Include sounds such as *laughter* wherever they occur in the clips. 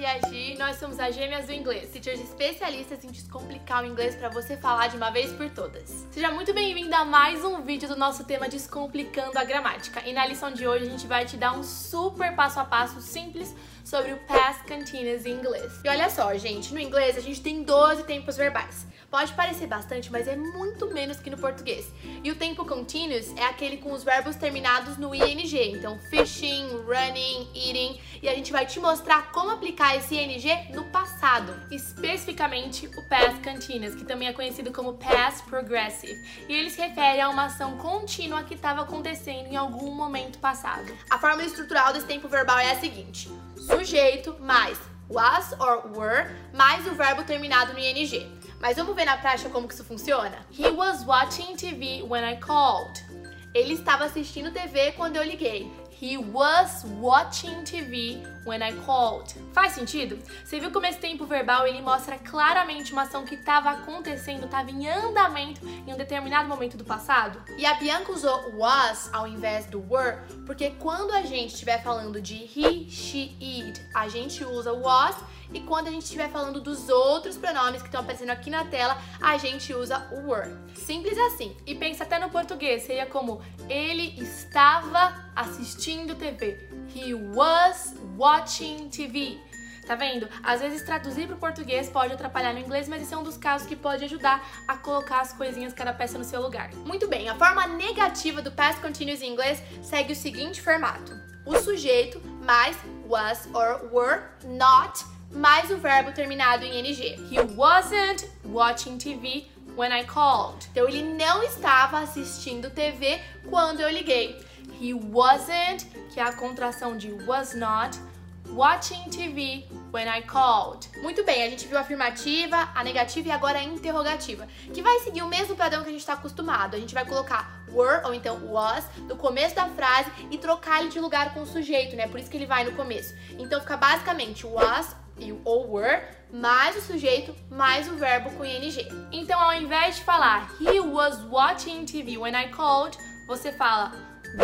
aqui é a Gi. Nós somos as Gêmeas do Inglês, teachers especialistas em descomplicar o inglês para você falar de uma vez por todas. Seja muito bem-vinda a mais um vídeo do nosso tema Descomplicando a Gramática. E na lição de hoje a gente vai te dar um super passo a passo simples sobre o past continuous em inglês. E olha só, gente, no inglês a gente tem 12 tempos verbais. Pode parecer bastante, mas é muito menos que no português. E o tempo continuous é aquele com os verbos terminados no ing, então fishing, running, eating, e a gente vai te mostrar como aplicar esse ing no passado, especificamente o past continuous, que também é conhecido como past progressive. E ele se refere a uma ação contínua que estava acontecendo em algum momento passado. A forma estrutural desse tempo verbal é a seguinte: sujeito mais was or were mais o verbo terminado no ing. Mas vamos ver na prática como que isso funciona? He was watching TV when I called. Ele estava assistindo TV quando eu liguei. He was watching TV when I called. Faz sentido? Você viu como esse tempo verbal ele mostra claramente uma ação que estava acontecendo, estava em andamento em um determinado momento do passado? E a Bianca usou was ao invés do were, porque quando a gente estiver falando de he, she, it, a gente usa was e quando a gente estiver falando dos outros pronomes que estão aparecendo aqui na tela, a gente usa o were. Simples assim. E pensa até no português, seria como ele estava assistindo TV. He was watching TV. Tá vendo? Às vezes traduzir para o português pode atrapalhar no inglês, mas esse é um dos casos que pode ajudar a colocar as coisinhas cada peça no seu lugar. Muito bem, a forma negativa do past continuous em inglês segue o seguinte formato: o sujeito mais was or were not mais o verbo terminado em ing. He wasn't watching TV when I called. Então ele não estava assistindo TV quando eu liguei. He wasn't, que é a contração de was not, watching TV when I called. Muito bem, a gente viu a afirmativa, a negativa e agora a interrogativa, que vai seguir o mesmo padrão que a gente está acostumado. A gente vai colocar were ou então was no começo da frase e trocar ele de lugar com o sujeito, né? Por isso que ele vai no começo. Então fica basicamente was e o ou were, mais o sujeito, mais o verbo com ing. Então, ao invés de falar he was watching TV when I called, você fala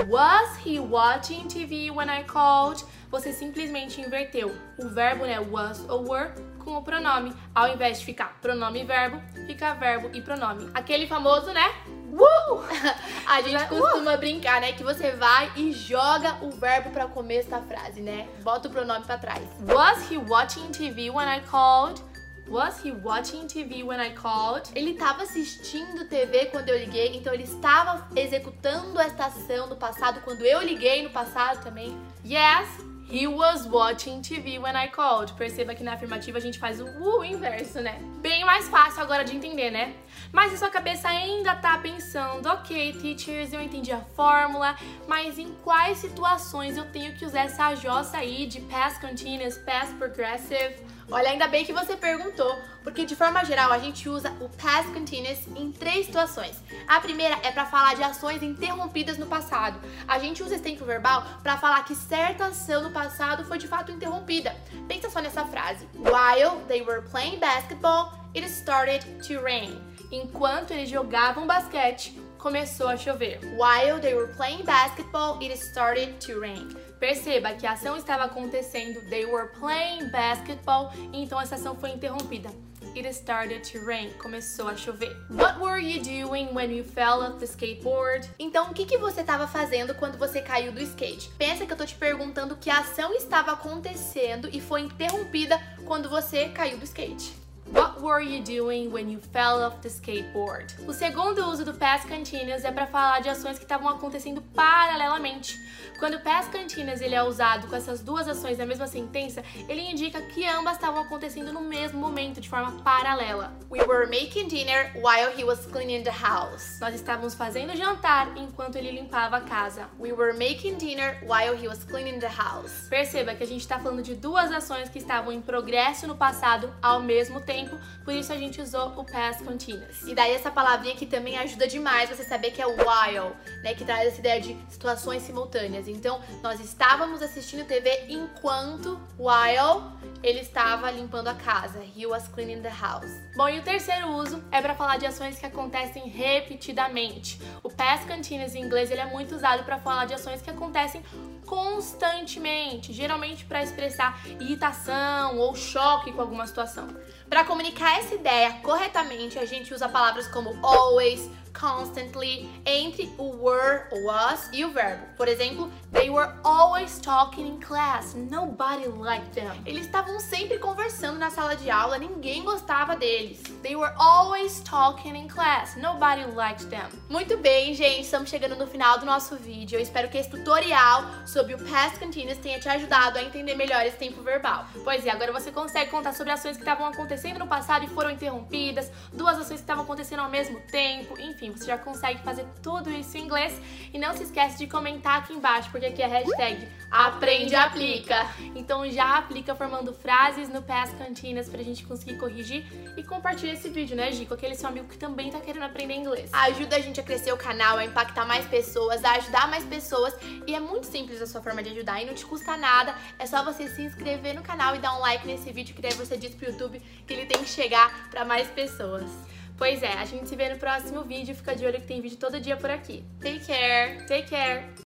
was he watching TV when I called? Você simplesmente inverteu o verbo, né, was ou were, com o pronome. Ao invés de ficar pronome e verbo, fica verbo e pronome. Aquele famoso, né? Uh! *laughs* A gente uh! costuma brincar, né? Que você vai e joga o verbo para começo da frase, né? Bota o pronome para trás. Was he watching TV when I called? Was he watching TV when I called? Ele estava assistindo TV quando eu liguei, então ele estava executando esta ação no passado quando eu liguei no passado também. Yes, He was watching TV when I called. Perceba que na afirmativa a gente faz o uh inverso, né? Bem mais fácil agora de entender, né? Mas se sua cabeça ainda tá pensando, ok, teachers, eu entendi a fórmula, mas em quais situações eu tenho que usar essa jossa aí de past continuous, past progressive? Olha, ainda bem que você perguntou, porque de forma geral a gente usa o past continuous em três situações. A primeira é para falar de ações interrompidas no passado. A gente usa esse tempo verbal para falar que certa ação no passado foi de fato interrompida. Pensa só nessa frase: While they were playing basketball, it started to rain. Enquanto eles jogavam basquete, começou a chover. While they were playing basketball, it started to rain. Perceba que a ação estava acontecendo, they were playing basketball, então essa ação foi interrompida. It started to rain. Começou a chover. What were you doing when you fell off the skateboard? Então, o que, que você estava fazendo quando você caiu do skate? Pensa que eu tô te perguntando que a ação estava acontecendo e foi interrompida quando você caiu do skate. What were you doing when you fell off the skateboard? O segundo uso do past continuous é para falar de ações que estavam acontecendo paralelamente. Quando o past continuous ele é usado com essas duas ações na mesma sentença, ele indica que ambas estavam acontecendo no mesmo momento, de forma paralela. We were making dinner while he was cleaning the house. Nós estávamos fazendo jantar enquanto ele limpava a casa. We were making dinner while he was cleaning the house. Perceba que a gente está falando de duas ações que estavam em progresso no passado ao mesmo tempo tempo, por isso a gente usou o past continuous. E daí essa palavrinha que também ajuda demais você saber que é o while, né, que traz essa ideia de situações simultâneas. Então, nós estávamos assistindo TV enquanto while ele estava limpando a casa. He was cleaning the house. Bom, e o terceiro uso é para falar de ações que acontecem repetidamente. O past continuous em inglês ele é muito usado para falar de ações que acontecem constantemente, geralmente para expressar irritação ou choque com alguma situação. Para comunicar essa ideia corretamente, a gente usa palavras como always, constantly entre o were, was e o verbo. Por exemplo, they were always talking in class. Nobody liked them. Eles estavam sempre conversando na sala de aula, ninguém gostava deles. They were always talking in class. Nobody liked them. Muito bem, gente, estamos chegando no final do nosso vídeo. Eu espero que esse tutorial sobre o past continuous tenha te ajudado a entender melhor esse tempo verbal. Pois é, agora você consegue contar sobre ações que estavam acontecendo no passado e foram interrompidas, duas ações que estavam acontecendo ao mesmo tempo, enfim você já consegue fazer tudo isso em inglês. E não se esquece de comentar aqui embaixo, porque aqui é hashtag Aprende Aplica. Então já aplica formando frases no Past Continuous pra gente conseguir corrigir e compartilha esse vídeo, né, Gi? Com aquele seu amigo que também tá querendo aprender inglês. Ajuda a gente a crescer o canal, a impactar mais pessoas, a ajudar mais pessoas. E é muito simples a sua forma de ajudar e não te custa nada. É só você se inscrever no canal e dar um like nesse vídeo, que daí você diz pro YouTube que ele tem que chegar pra mais pessoas. Pois é, a gente se vê no próximo vídeo. Fica de olho que tem vídeo todo dia por aqui. Take care! Take care!